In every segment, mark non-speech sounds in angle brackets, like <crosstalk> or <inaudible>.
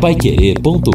paiquerê.com.br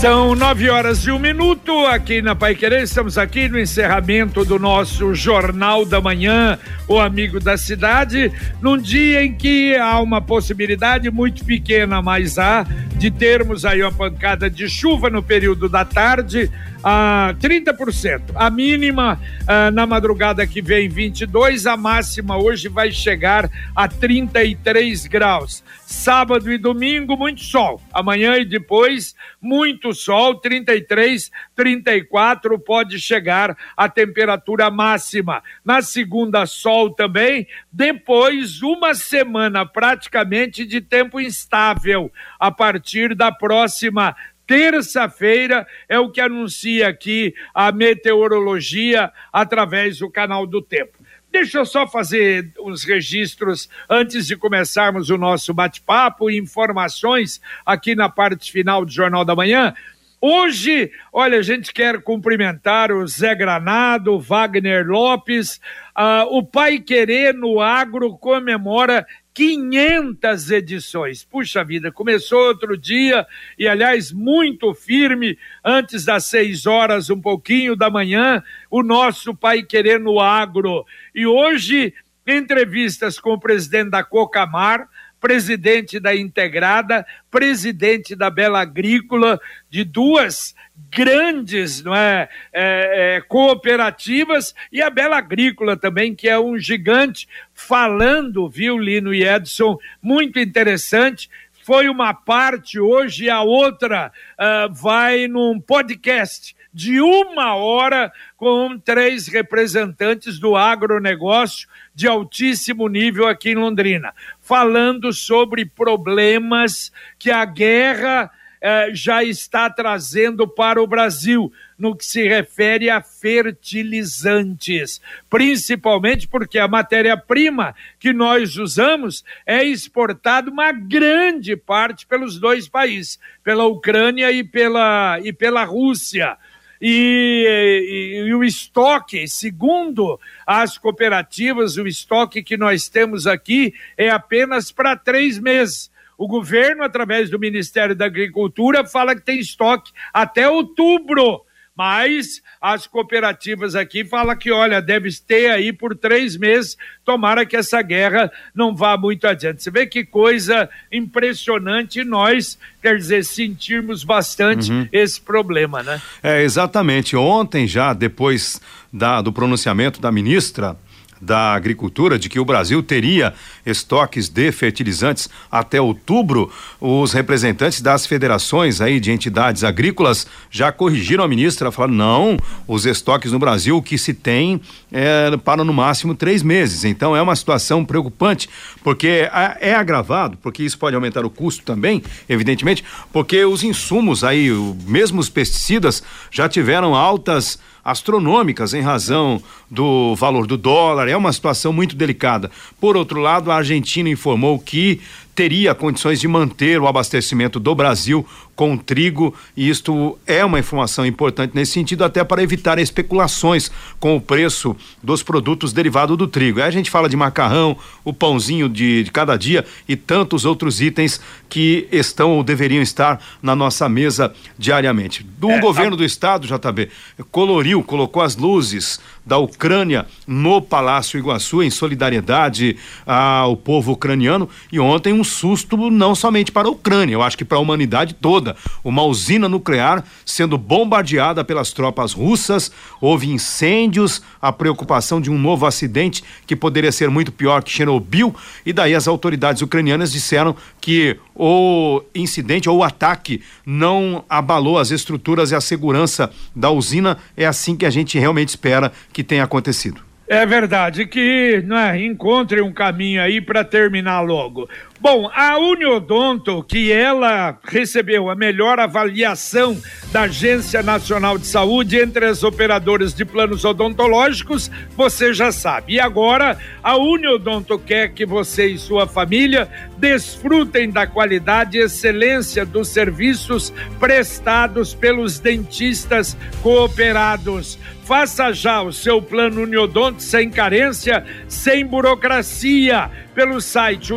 São nove horas e um minuto aqui na Pai Querer. Estamos aqui no encerramento do nosso Jornal da Manhã, o Amigo da Cidade, num dia em que há uma possibilidade muito pequena, mas há, de termos aí uma pancada de chuva no período da tarde a 30%. A mínima ah, na madrugada que vem 22, a máxima hoje vai chegar a 33 graus. Sábado e domingo muito sol. Amanhã e depois muito sol, 33, 34 pode chegar a temperatura máxima. Na segunda sol também, depois uma semana praticamente de tempo instável a partir da próxima terça-feira é o que anuncia aqui a meteorologia através do canal do tempo. Deixa eu só fazer uns registros antes de começarmos o nosso bate-papo e informações aqui na parte final do Jornal da Manhã. Hoje, olha, a gente quer cumprimentar o Zé Granado, Wagner Lopes, uh, o Pai Querer no Agro comemora 500 edições. Puxa vida, começou outro dia e, aliás, muito firme, antes das seis horas, um pouquinho da manhã, o nosso Pai Querer no Agro. E hoje, entrevistas com o presidente da Cocamar, presidente da Integrada, presidente da Bela Agrícola, de duas grandes não é, é, é, cooperativas e a Bela Agrícola também, que é um gigante, falando, viu, Lino e Edson, muito interessante. Foi uma parte hoje, a outra uh, vai num podcast de uma hora com três representantes do agronegócio de altíssimo nível aqui em Londrina, falando sobre problemas que a guerra eh, já está trazendo para o Brasil no que se refere a fertilizantes, principalmente porque a matéria-prima que nós usamos é exportada uma grande parte pelos dois países, pela Ucrânia e pela, e pela Rússia. E, e, e, o estoque, segundo as cooperativas, o estoque que nós temos aqui é apenas para três meses. O governo, através do Ministério da Agricultura, fala que tem estoque até outubro mas as cooperativas aqui falam que, olha, deve ter aí por três meses, tomara que essa guerra não vá muito adiante. Você vê que coisa impressionante nós, quer dizer, sentirmos bastante uhum. esse problema, né? É, exatamente. Ontem já, depois da, do pronunciamento da ministra, da Agricultura de que o Brasil teria estoques de fertilizantes até outubro, os representantes das federações aí de entidades agrícolas já corrigiram a ministra, falaram não, os estoques no Brasil que se tem é, para no máximo três meses. Então é uma situação preocupante, porque é, agravado, porque isso pode aumentar o custo também, evidentemente, porque os insumos aí, mesmo os pesticidas, já tiveram altas astronômicas em razão do valor do dólar. É uma situação muito delicada. Por outro lado, a Argentina informou que teria condições de manter o abastecimento do Brasil com trigo, e isto é uma informação importante nesse sentido, até para evitar especulações com o preço dos produtos derivados do trigo. Aí a gente fala de macarrão, o pãozinho de, de cada dia e tantos outros itens que estão ou deveriam estar na nossa mesa diariamente. Do é, governo a... do estado, JB, coloriu, colocou as luzes da Ucrânia no Palácio Iguaçu em solidariedade ao povo ucraniano e ontem um susto não somente para a Ucrânia, eu acho que para a humanidade toda. Uma usina nuclear sendo bombardeada pelas tropas russas, houve incêndios, a preocupação de um novo acidente que poderia ser muito pior que Chernobyl, e daí as autoridades ucranianas disseram que o incidente ou o ataque não abalou as estruturas e a segurança da usina. É assim que a gente realmente espera que tenha acontecido. É verdade que né, encontre um caminho aí para terminar logo. Bom, a Uniodonto, que ela recebeu a melhor avaliação da Agência Nacional de Saúde entre as operadoras de planos odontológicos, você já sabe. E agora, a Uniodonto quer que você e sua família desfrutem da qualidade e excelência dos serviços prestados pelos dentistas cooperados Faça já o seu plano Uniodonto sem carência, sem burocracia, pelo site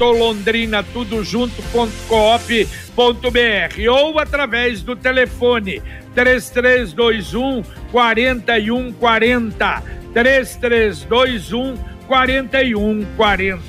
uniodontolondrina tudo junto.coop.br ou através do telefone 3321 4140 3321 4140.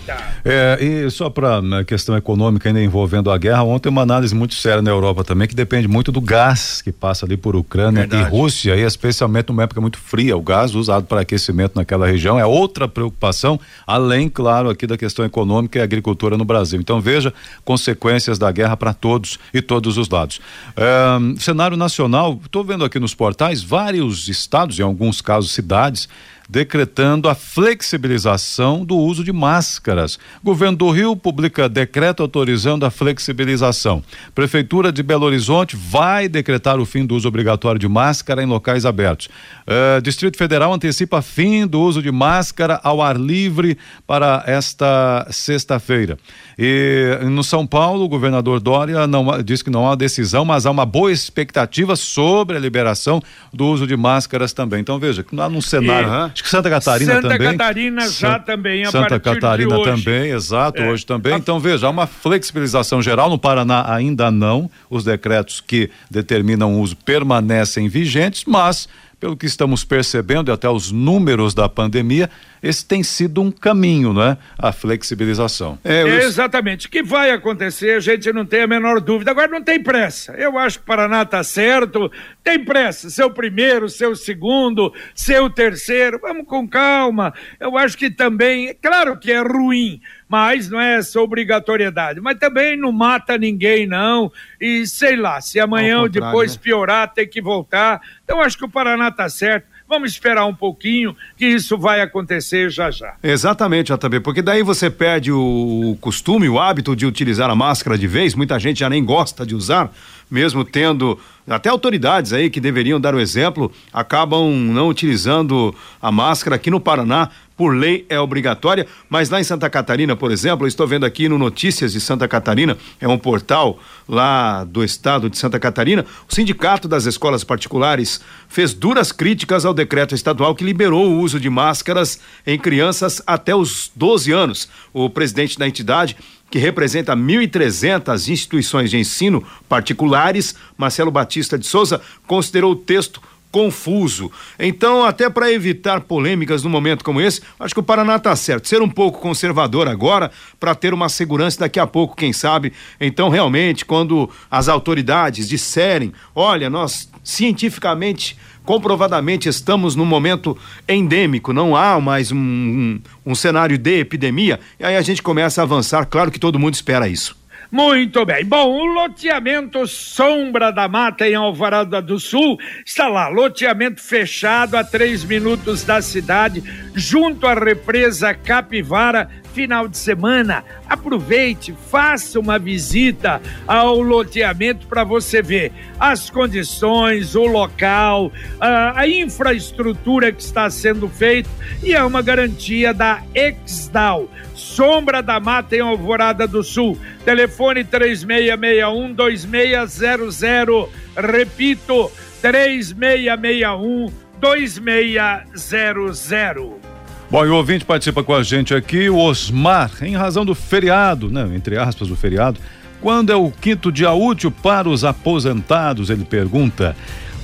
É, e só para né, questão econômica ainda envolvendo a guerra, ontem uma análise muito séria na Europa também, que depende muito do gás que passa ali por Ucrânia Verdade. e Rússia, e especialmente numa época muito fria, o gás usado para aquecimento naquela região é outra preocupação, além, claro, aqui da questão econômica e agricultura no Brasil. Então veja consequências da guerra para todos e todos os lados. É, cenário nacional, estou vendo aqui nos portais vários estados, em alguns casos cidades, decretando a flexibilização do uso de máscaras. Governo do Rio publica decreto autorizando a flexibilização. Prefeitura de Belo Horizonte vai decretar o fim do uso obrigatório de máscara em locais abertos. Uh, Distrito Federal antecipa fim do uso de máscara ao ar livre para esta sexta-feira. E no São Paulo, o governador Dória não, diz que não há decisão, mas há uma boa expectativa sobre a liberação do uso de máscaras também. Então veja, que num cenário. E, acho que Santa Catarina Santa também. Santa Catarina já também, a Santa Catarina também, exato, é. hoje também. Então veja, há uma flexibilização geral. No Paraná ainda não. Os decretos que determinam o uso permanecem vigentes, mas pelo que estamos percebendo e até os números da pandemia, esse tem sido um caminho, não é? A flexibilização. É, é exatamente. O que vai acontecer, a gente não tem a menor dúvida. Agora não tem pressa. Eu acho que o Paraná está certo. Tem pressa. Seu primeiro, seu segundo, seu terceiro. Vamos com calma. Eu acho que também, claro que é ruim mas não é essa obrigatoriedade. Mas também não mata ninguém, não. E sei lá, se amanhã ou depois né? piorar, tem que voltar. Então acho que o Paraná está certo. Vamos esperar um pouquinho que isso vai acontecer já já. Exatamente, JB, porque daí você perde o costume, o hábito de utilizar a máscara de vez. Muita gente já nem gosta de usar, mesmo tendo até autoridades aí que deveriam dar o exemplo, acabam não utilizando a máscara aqui no Paraná por lei é obrigatória, mas lá em Santa Catarina, por exemplo, eu estou vendo aqui no Notícias de Santa Catarina, é um portal lá do estado de Santa Catarina, o Sindicato das Escolas Particulares fez duras críticas ao decreto estadual que liberou o uso de máscaras em crianças até os 12 anos. O presidente da entidade que representa 1.300 instituições de ensino particulares, Marcelo Batista de Souza, considerou o texto confuso. Então, até para evitar polêmicas num momento como esse, acho que o Paraná está certo. Ser um pouco conservador agora para ter uma segurança daqui a pouco, quem sabe. Então, realmente, quando as autoridades disserem, olha, nós cientificamente comprovadamente estamos num momento endêmico, não há mais um, um, um cenário de epidemia, e aí a gente começa a avançar, claro que todo mundo espera isso. Muito bem. Bom, o loteamento Sombra da Mata em Alvorada do Sul está lá, loteamento fechado a três minutos da cidade, junto à represa Capivara, final de semana. Aproveite, faça uma visita ao loteamento para você ver as condições, o local, a, a infraestrutura que está sendo feita e é uma garantia da Exdal. Sombra da Mata em Alvorada do Sul. Telefone 3661 2600. Repito, 3661 2600. Bom, e o ouvinte participa com a gente aqui, o Osmar, em razão do feriado, né? Entre aspas, o feriado. Quando é o quinto dia útil para os aposentados? Ele pergunta.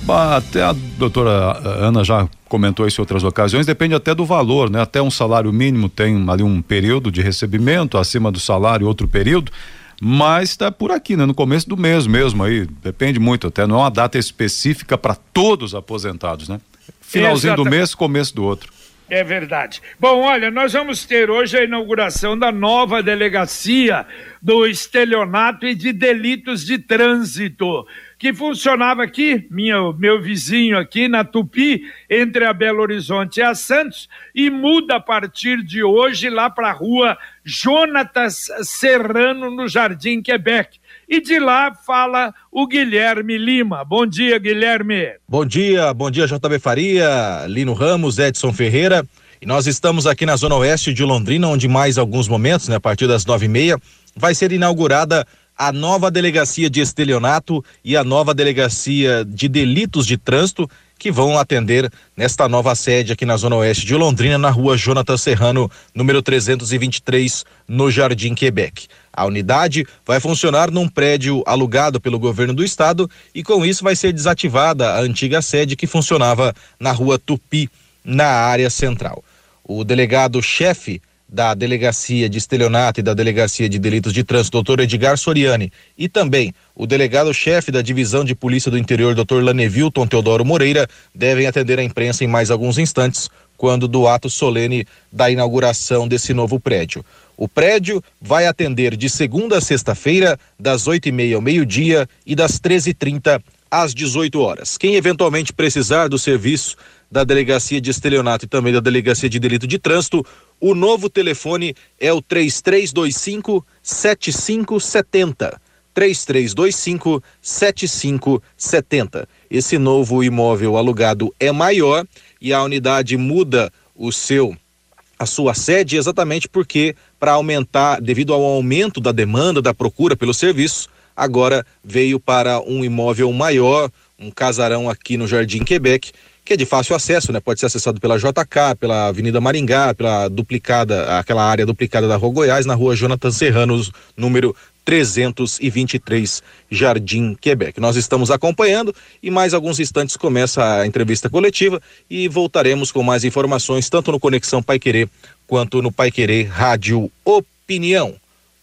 Até a doutora Ana já comentou isso em outras ocasiões, depende até do valor, né? Até um salário mínimo tem ali um período de recebimento, acima do salário outro período, mas está por aqui, né? No começo do mês mesmo aí, depende muito, até não é uma data específica para todos os aposentados, né? Finalzinho Exatamente. do mês, começo do outro. É verdade. Bom, olha, nós vamos ter hoje a inauguração da nova delegacia do estelionato e de delitos de trânsito, que funcionava aqui, minha, meu vizinho aqui na Tupi, entre a Belo Horizonte e a Santos, e muda a partir de hoje lá para a rua Jonatas Serrano, no Jardim Quebec. E de lá fala o Guilherme Lima. Bom dia, Guilherme. Bom dia, bom dia, JB Faria, Lino Ramos, Edson Ferreira. E nós estamos aqui na Zona Oeste de Londrina, onde mais alguns momentos, né, a partir das nove e meia, vai ser inaugurada a nova delegacia de estelionato e a nova delegacia de delitos de trânsito que vão atender nesta nova sede aqui na Zona Oeste de Londrina, na rua Jonathan Serrano, número 323, no Jardim Quebec. A unidade vai funcionar num prédio alugado pelo governo do estado e com isso vai ser desativada a antiga sede que funcionava na rua Tupi, na área central. O delegado-chefe da Delegacia de Estelionato e da Delegacia de Delitos de Trânsito, doutor Edgar Soriani, e também o delegado-chefe da Divisão de Polícia do Interior, doutor Lanevilton Teodoro Moreira, devem atender a imprensa em mais alguns instantes, quando do ato solene da inauguração desse novo prédio. O prédio vai atender de segunda a sexta-feira, das oito e meia ao meio-dia e das treze e trinta às 18 horas. Quem eventualmente precisar do serviço da Delegacia de Estelionato e também da Delegacia de Delito de Trânsito, o novo telefone é o 3325 7570. 3325 7570. Esse novo imóvel alugado é maior e a unidade muda o seu a sua sede exatamente porque para aumentar, devido ao aumento da demanda da procura pelo serviço, agora veio para um imóvel maior, um casarão aqui no Jardim Quebec, que é de fácil acesso, né? Pode ser acessado pela JK, pela Avenida Maringá, pela duplicada, aquela área duplicada da Rua Goiás, na Rua Jonathan Serranos, número 323, Jardim Quebec. Nós estamos acompanhando e mais alguns instantes começa a entrevista coletiva e voltaremos com mais informações tanto no Conexão Pai Querer quanto no Pai Querer Rádio Opinião.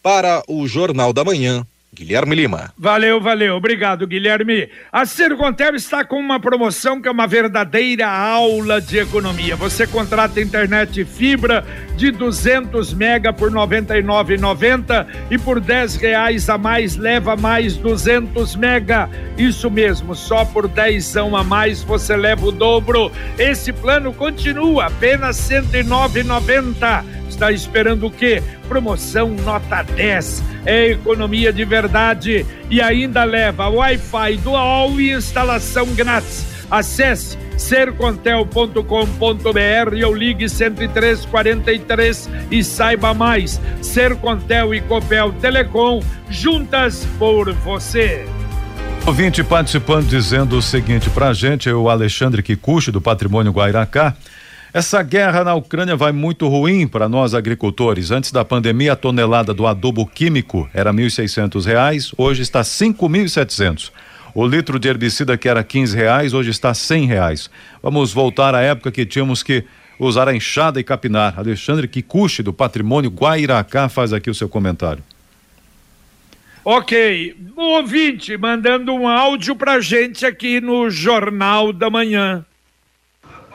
Para o Jornal da Manhã, Guilherme Lima. Valeu, valeu. Obrigado, Guilherme. A Sercontel está com uma promoção que é uma verdadeira aula de economia. Você contrata internet fibra de 200 mega por R$ 99,90 e por 10 reais a mais leva mais 200 mega. Isso mesmo, só por 10 a mais você leva o dobro. Esse plano continua apenas R$ 109,90 Está esperando o quê? Promoção nota 10. É economia de verdade e ainda leva Wi-Fi dual e instalação grátis. Acesse sercontel.com.br ou ligue 10343 e saiba mais. Sercontel e Copel Telecom, juntas por você. Ouvinte participando dizendo o seguinte pra gente, o Alexandre Kikuchi, do Patrimônio Guairacá. Essa guerra na Ucrânia vai muito ruim para nós agricultores. Antes da pandemia, a tonelada do adubo químico era 1.600 reais, hoje está R$ 5.700. O litro de herbicida que era R$ reais, hoje está R$ reais. Vamos voltar à época que tínhamos que usar a enxada e capinar. Alexandre Kikuchi, do Patrimônio Guairacá, faz aqui o seu comentário. Ok, o ouvinte mandando um áudio pra gente aqui no Jornal da Manhã.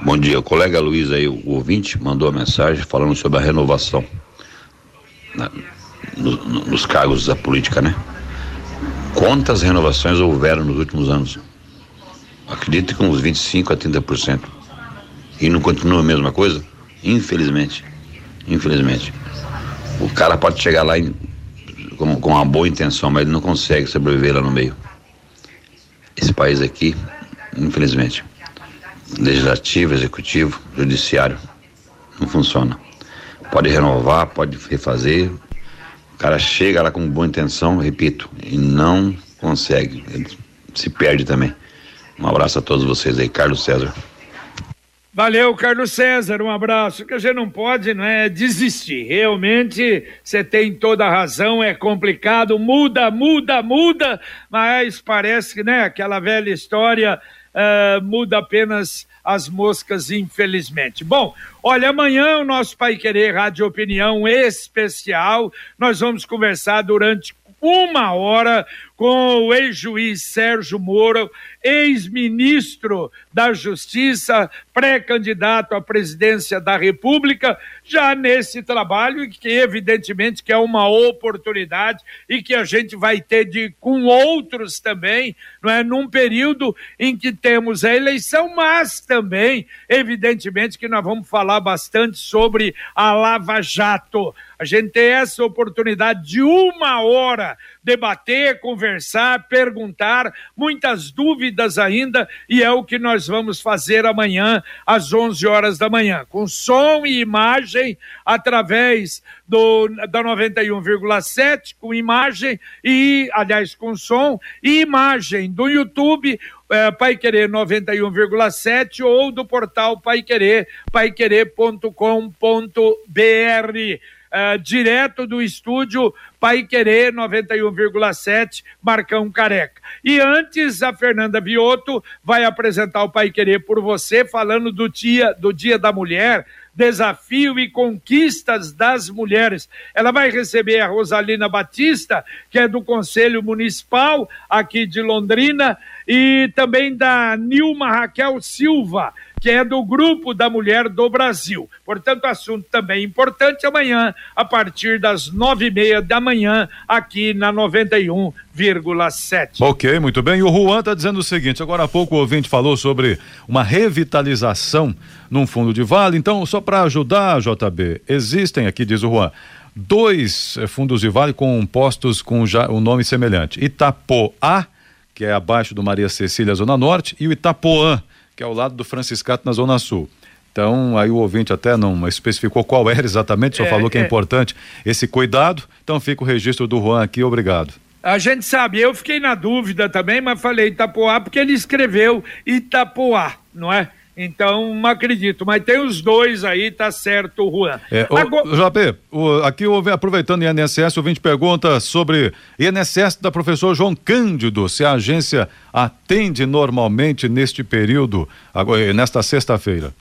Bom dia, o colega Luiz aí, o ouvinte, mandou a mensagem falando sobre a renovação na, no, no, nos cargos da política, né? Quantas renovações houveram nos últimos anos? Acredito que uns 25 a 30%. E não continua a mesma coisa? Infelizmente. Infelizmente. O cara pode chegar lá em, com, com uma boa intenção, mas ele não consegue sobreviver lá no meio. Esse país aqui, infelizmente legislativo, executivo, judiciário. Não funciona. Pode renovar, pode refazer. O cara chega lá com boa intenção, repito, e não consegue. Ele se perde também. Um abraço a todos vocês aí, Carlos César. Valeu, Carlos César, um abraço. Que a gente não pode, não é desistir. Realmente, você tem toda a razão, é complicado, muda, muda, muda, mas parece que, né, aquela velha história uh, muda apenas as moscas, infelizmente. Bom, olha, amanhã o nosso Pai Querer Rádio Opinião especial, nós vamos conversar durante uma hora com o ex-juiz Sérgio Moro, ex-ministro da Justiça, pré-candidato à presidência da República, já nesse trabalho que evidentemente que é uma oportunidade e que a gente vai ter de com outros também, não é, num período em que temos a eleição, mas também evidentemente que nós vamos falar bastante sobre a Lava Jato. A gente tem essa oportunidade de uma hora debater, conversar, perguntar, muitas dúvidas ainda, e é o que nós vamos fazer amanhã, às 11 horas da manhã, com som e imagem através do, da 91,7, com imagem e, aliás, com som e imagem do YouTube é, Pai Querer 91,7 ou do portal Pai Querer, paiquerer.com.br. Uh, direto do estúdio Pai Querer 91,7, Marcão Careca. E antes, a Fernanda Vioto vai apresentar o Pai Querer por você, falando do dia, do dia da Mulher, desafio e conquistas das mulheres. Ela vai receber a Rosalina Batista, que é do Conselho Municipal aqui de Londrina, e também da Nilma Raquel Silva, que é do Grupo da Mulher do Brasil. Portanto, assunto também importante amanhã, a partir das nove e meia da manhã, aqui na 91,7. Ok, muito bem. E o Juan está dizendo o seguinte: agora há pouco o ouvinte falou sobre uma revitalização num fundo de vale. Então, só para ajudar, JB, existem aqui, diz o Juan, dois eh, fundos de vale com postos com já um nome semelhante: Itapoá, que é abaixo do Maria Cecília, Zona Norte, e o Itapoã que é ao lado do Franciscato na Zona Sul. Então, aí o ouvinte até não especificou qual era exatamente, só é, falou que é, é importante esse cuidado. Então, fica o registro do Juan aqui, obrigado. A gente sabe, eu fiquei na dúvida também, mas falei Itapoá porque ele escreveu Itapoá, não é? Então, não acredito, mas tem os dois aí, tá certo, Juan. É, Agora... o, JP, o, aqui aproveitando o INSS, o vinte pergunta sobre INSS da professor João Cândido, se a agência atende normalmente neste período, agora, nesta sexta-feira.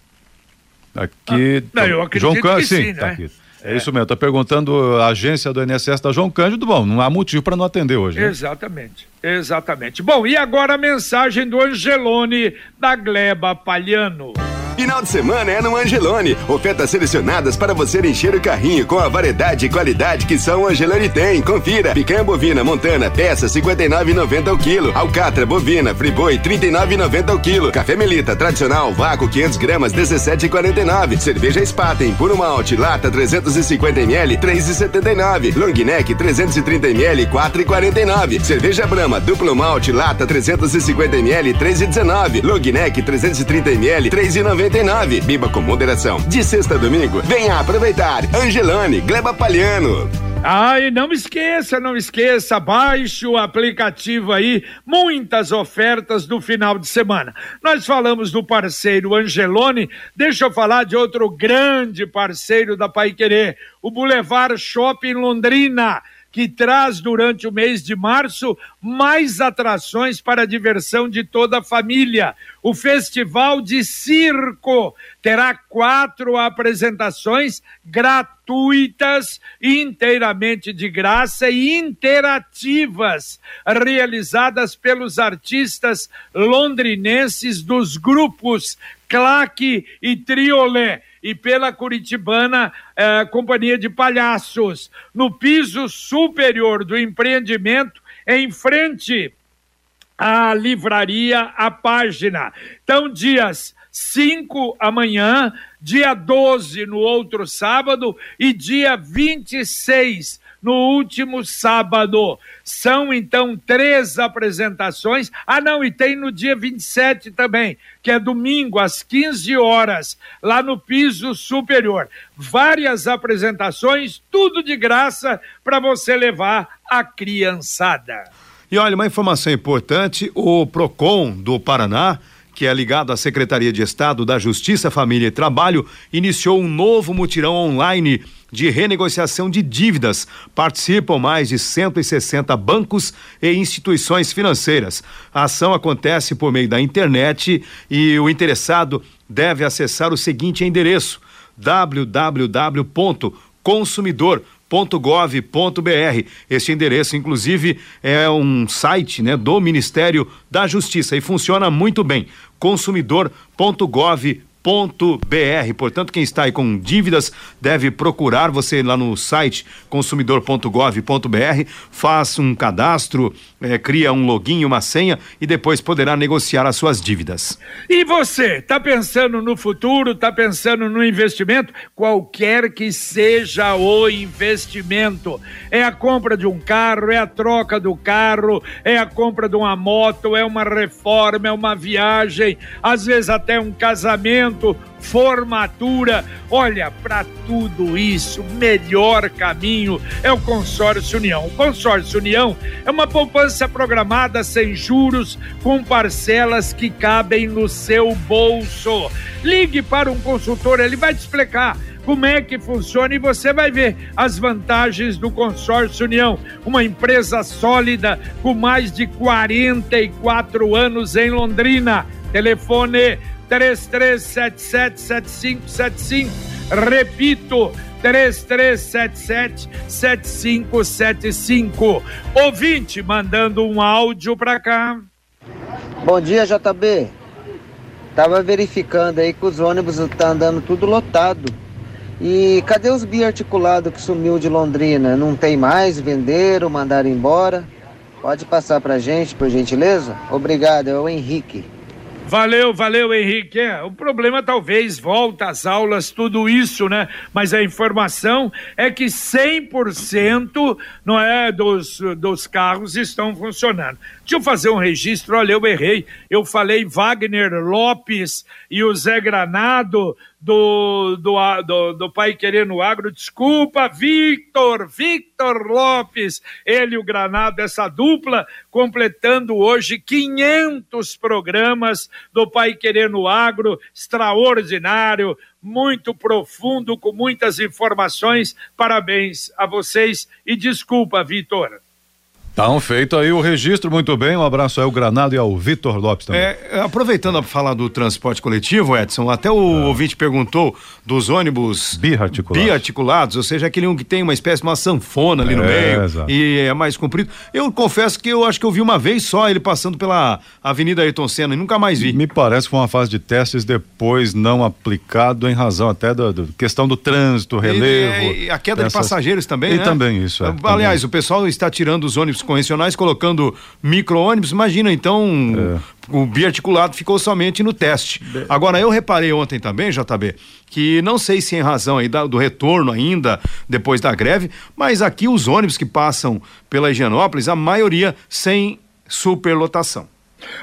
Aqui. Ah, não, eu acredito João Cândido, sim, tá né? aqui. É, isso mesmo, tá perguntando a agência do INSS da João Cândido, bom, não há motivo para não atender hoje. Né? Exatamente, exatamente. Bom, e agora a mensagem do Angelone da Gleba Palhano. Final de semana é no Angelone. Ofertas selecionadas para você encher o carrinho com a variedade e qualidade que o Angelone tem. Confira. Picanha bovina montana, peça 59,90 o quilo. Alcatra bovina, friboi 39,90 o quilo. Café Melita tradicional, vácuo 500 gramas 17,49. Cerveja Spaten, puro malte, lata 350 ml 3,79. Long neck 330 ml 4,49. Cerveja Brama, duplo malte, lata 350 ml 3,19. Long neck 330 ml 3,90 99. Biba com moderação. De sexta a domingo, venha aproveitar. Angelone, Gleba Palhano. Ai, não esqueça, não esqueça, baixe o aplicativo aí, muitas ofertas do final de semana. Nós falamos do parceiro Angelone, deixa eu falar de outro grande parceiro da Pai Querer, o Boulevard Shopping Londrina que traz durante o mês de março mais atrações para a diversão de toda a família. O Festival de Circo terá quatro apresentações gratuitas, inteiramente de graça e interativas, realizadas pelos artistas londrinenses dos grupos Claque e Triolé e pela Curitibana eh, Companhia de Palhaços, no piso superior do empreendimento, em frente à livraria A Página. Então, dias 5 amanhã, dia 12 no outro sábado e dia 26 no último sábado. São então três apresentações. Ah, não, e tem no dia 27 também, que é domingo, às 15 horas, lá no piso superior. Várias apresentações, tudo de graça para você levar a criançada. E olha, uma informação importante: o PROCON do Paraná que é ligado à Secretaria de Estado da Justiça, Família e Trabalho, iniciou um novo mutirão online de renegociação de dívidas. Participam mais de 160 bancos e instituições financeiras. A ação acontece por meio da internet e o interessado deve acessar o seguinte endereço: www.consumidor.com .gov.br. Este endereço, inclusive, é um site né, do Ministério da Justiça e funciona muito bem. consumidor.gov.br br Portanto, quem está aí com dívidas deve procurar você lá no site consumidor.gov.br, faz um cadastro, eh, cria um login, uma senha e depois poderá negociar as suas dívidas. E você, está pensando no futuro, está pensando no investimento? Qualquer que seja o investimento. É a compra de um carro, é a troca do carro, é a compra de uma moto, é uma reforma, é uma viagem, às vezes até um casamento casamento, formatura. Olha, para tudo isso, melhor caminho é o Consórcio União. O Consórcio União é uma poupança programada sem juros, com parcelas que cabem no seu bolso. Ligue para um consultor, ele vai te explicar como é que funciona e você vai ver as vantagens do Consórcio União, uma empresa sólida com mais de 44 anos em Londrina. Telefone 33777575. Repito, 33777575. Ouvinte mandando um áudio para cá. Bom dia, JB. Tava verificando aí que os ônibus tá andando tudo lotado. E cadê os biarticulados que sumiu de Londrina? Não tem mais? Venderam, mandaram embora? Pode passar pra gente, por gentileza? Obrigado, é o Henrique. Valeu, valeu, Henrique. É, o problema talvez volta às aulas, tudo isso, né? Mas a informação é que 100% não é, dos, dos carros estão funcionando. Deixa eu fazer um registro, olha, eu errei. Eu falei Wagner Lopes e o Zé Granado do, do, do, do Pai Querendo Agro. Desculpa, Victor, Victor Lopes, ele o Granado, essa dupla, completando hoje 500 programas do Pai Querendo Agro, extraordinário, muito profundo, com muitas informações. Parabéns a vocês e desculpa, Victor. Então, feito aí o registro, muito bem. Um abraço aí ao Granado e ao Vitor Lopes também. É, aproveitando a falar do transporte coletivo, Edson, até o ah. ouvinte perguntou dos ônibus biarticulados. biarticulados, ou seja, aquele um que tem uma espécie de uma sanfona ali é, no meio exato. e é mais comprido. Eu confesso que eu acho que eu vi uma vez só ele passando pela Avenida Ayrton Senna e nunca mais vi. Me parece que foi uma fase de testes depois não aplicado em razão até da questão do trânsito, relevo. E, e a queda dessas... de passageiros também, e né? também isso. É, Aliás, também. o pessoal está tirando os ônibus convencionais, colocando micro-ônibus. Imagina, então, é. o biarticulado ficou somente no teste. Agora, eu reparei ontem também, JB, que não sei se em razão aí do retorno ainda, depois da greve, mas aqui os ônibus que passam pela Higienópolis, a maioria sem superlotação.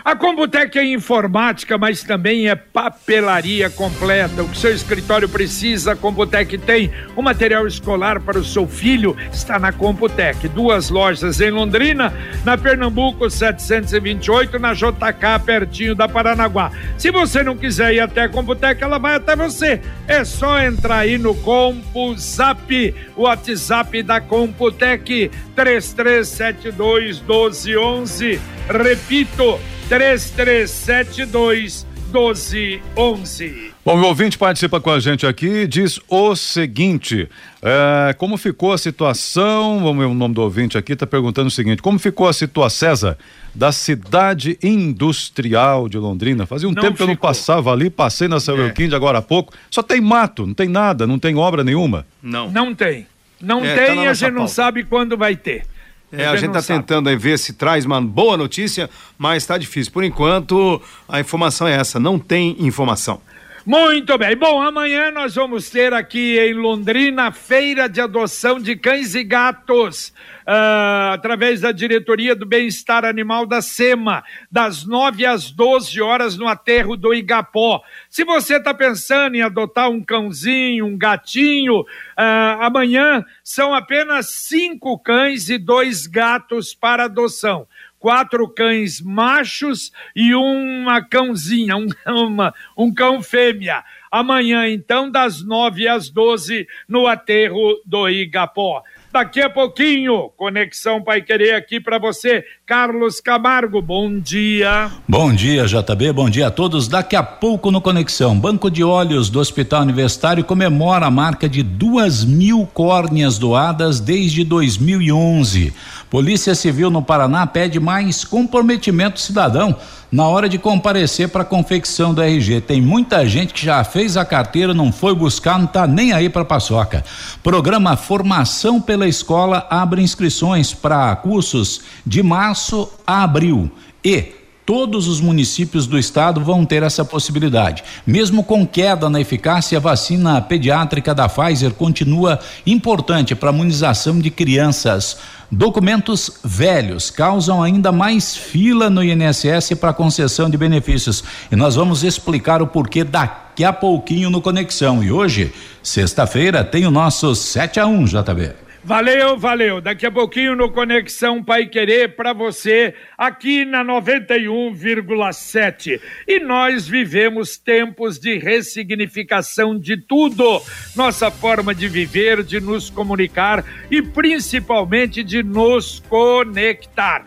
A Computec é informática, mas também é papelaria completa. O que seu escritório precisa, a Computec tem. O material escolar para o seu filho está na Computec. Duas lojas em Londrina, na Pernambuco 728, na JK, pertinho da Paranaguá. Se você não quiser ir até a Computec, ela vai até você. É só entrar aí no CompuZap, o WhatsApp da Computec, 3372 1211. Repito, 3372 1211. Bom, o ouvinte participa com a gente aqui diz o seguinte: é, como ficou a situação? Vamos ver o nome do ouvinte aqui, está perguntando o seguinte: como ficou a situação, César, da cidade industrial de Londrina? Fazia um não tempo ficou. que eu não passava ali, passei na São é. agora há pouco. Só tem mato, não tem nada, não tem obra nenhuma. Não. Não tem. Não é, tem tá e a gente não sabe quando vai ter. É, a gente está tentando aí ver se traz uma boa notícia, mas está difícil. Por enquanto, a informação é essa: não tem informação. Muito bem. Bom, amanhã nós vamos ter aqui em Londrina feira de adoção de cães e gatos, uh, através da diretoria do bem-estar animal da SEMA, das 9 às 12 horas no aterro do Igapó. Se você está pensando em adotar um cãozinho, um gatinho, uh, amanhã são apenas cinco cães e dois gatos para adoção quatro cães machos e uma cãozinha, um, <laughs> uma, um cão fêmea. Amanhã, então, das nove às doze, no aterro do Igapó. Daqui a pouquinho, Conexão Pai Querer aqui para você, Carlos Camargo. Bom dia. Bom dia, JB. Bom dia a todos. Daqui a pouco no Conexão, Banco de Olhos do Hospital Universitário comemora a marca de duas mil córneas doadas desde 2011. Polícia Civil no Paraná pede mais comprometimento cidadão na hora de comparecer para a confecção do RG. Tem muita gente que já fez a carteira, não foi buscar, não está nem aí para paçoca. Programa Formação pela Escola abre inscrições para cursos de março a abril e todos os municípios do estado vão ter essa possibilidade. Mesmo com queda na eficácia, a vacina pediátrica da Pfizer continua importante para a imunização de crianças. Documentos velhos causam ainda mais fila no INSS para concessão de benefícios. E nós vamos explicar o porquê daqui a pouquinho no Conexão. E hoje, sexta-feira, tem o nosso 7 a 1 JB. Valeu, valeu. Daqui a pouquinho no Conexão Pai Querer para você aqui na 91,7. E nós vivemos tempos de ressignificação de tudo. Nossa forma de viver, de nos comunicar e principalmente de nos conectar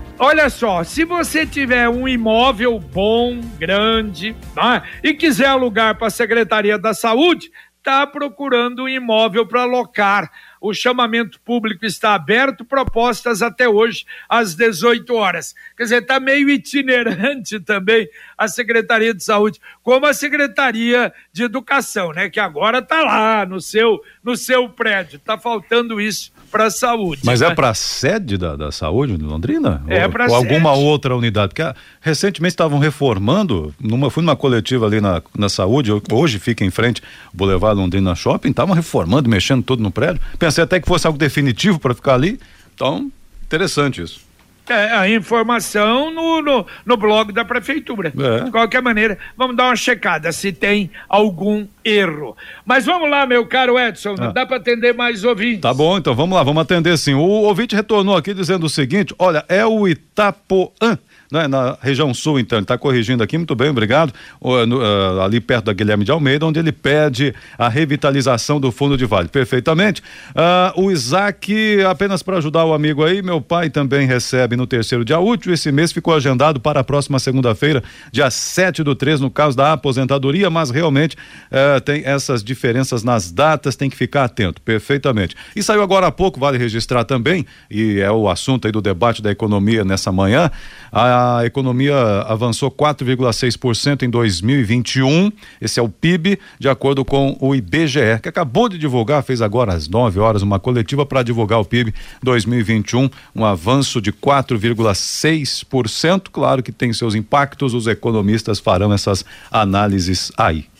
Olha só, se você tiver um imóvel bom, grande, né, e quiser alugar para a Secretaria da Saúde, está procurando um imóvel para alocar. O chamamento público está aberto, propostas até hoje, às 18 horas. Quer dizer, está meio itinerante <laughs> também a Secretaria de Saúde, como a Secretaria de Educação, né? Que agora está lá no seu, no seu prédio. Está faltando isso para a saúde. Mas é para a sede da, da saúde de Londrina? É para Ou alguma outra unidade? Porque ah, recentemente estavam reformando, numa, fui numa coletiva ali na, na saúde, hoje fica em frente o Boulevard Londrina Shopping, estavam reformando, mexendo tudo no prédio. Pensei até que fosse algo definitivo para ficar ali. Então, interessante isso. É, a informação no, no, no blog da prefeitura. É. De qualquer maneira, vamos dar uma checada se tem algum erro. Mas vamos lá, meu caro Edson, ah. dá para atender mais ouvintes. Tá bom, então vamos lá, vamos atender sim. O ouvinte retornou aqui dizendo o seguinte: olha, é o Itapoã né, na região sul, então, ele está corrigindo aqui, muito bem, obrigado, uh, ali perto da Guilherme de Almeida, onde ele pede a revitalização do fundo de vale. Perfeitamente. Uh, o Isaac, apenas para ajudar o amigo aí, meu pai também recebe no terceiro dia útil, esse mês ficou agendado para a próxima segunda-feira, dia 7 do 3, no caso da aposentadoria, mas realmente uh, tem essas diferenças nas datas, tem que ficar atento, perfeitamente. E saiu agora há pouco, vale registrar também, e é o assunto aí do debate da economia nessa manhã, a a economia avançou 4,6% em 2021. Esse é o PIB, de acordo com o IBGE, que acabou de divulgar, fez agora às 9 horas uma coletiva para divulgar o PIB 2021, um avanço de 4,6%. Claro que tem seus impactos, os economistas farão essas análises aí.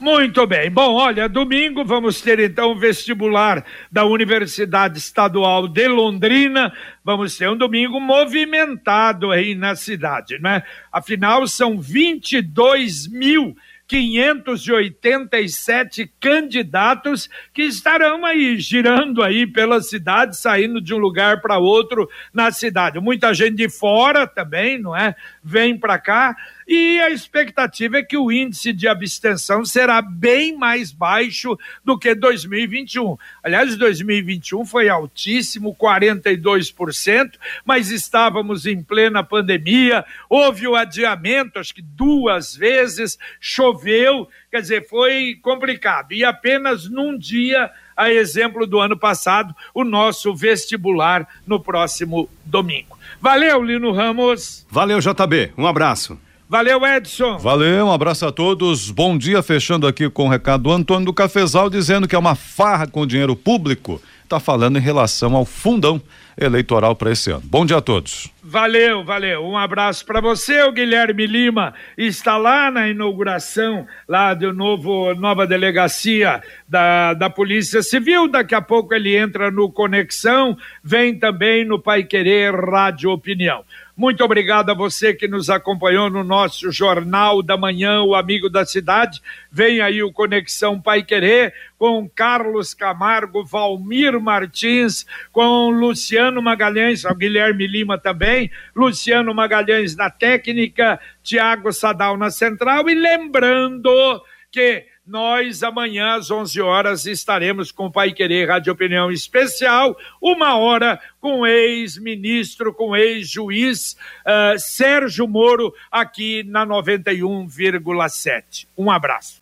Muito bem. Bom, olha, domingo vamos ter então o vestibular da Universidade Estadual de Londrina. Vamos ter um domingo movimentado aí na cidade, né? Afinal, são 22 mil 587 candidatos que estarão aí girando aí pela cidade, saindo de um lugar para outro na cidade. Muita gente de fora também, não é? Vem para cá e a expectativa é que o índice de abstenção será bem mais baixo do que 2021. Aliás, 2021 foi altíssimo, 42%, mas estávamos em plena pandemia, houve o adiamento, acho que duas vezes, choveu, quer dizer, foi complicado. E apenas num dia a exemplo do ano passado, o nosso vestibular no próximo domingo. Valeu, Lino Ramos. Valeu, JB. Um abraço. Valeu, Edson. Valeu, um abraço a todos. Bom dia, fechando aqui com o recado do Antônio do Cafezal, dizendo que é uma farra com dinheiro público. Está falando em relação ao fundão eleitoral para esse ano. Bom dia a todos. Valeu, valeu. Um abraço para você, o Guilherme Lima. Está lá na inauguração lá do novo nova delegacia da, da Polícia Civil. Daqui a pouco ele entra no Conexão, vem também no Pai Querer Rádio Opinião. Muito obrigado a você que nos acompanhou no nosso Jornal da Manhã, o Amigo da Cidade. Vem aí o Conexão Pai Querer com Carlos Camargo, Valmir Martins, com Luciano Magalhães, Guilherme Lima também, Luciano Magalhães na técnica, Tiago Sadal na central. E lembrando que nós amanhã às 11 horas estaremos com o Pai Querer Rádio Opinião Especial, uma hora com ex-ministro, com ex-juiz uh, Sérgio Moro aqui na 91,7. Um abraço.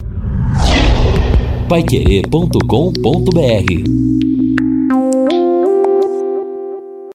paiquerê.com.br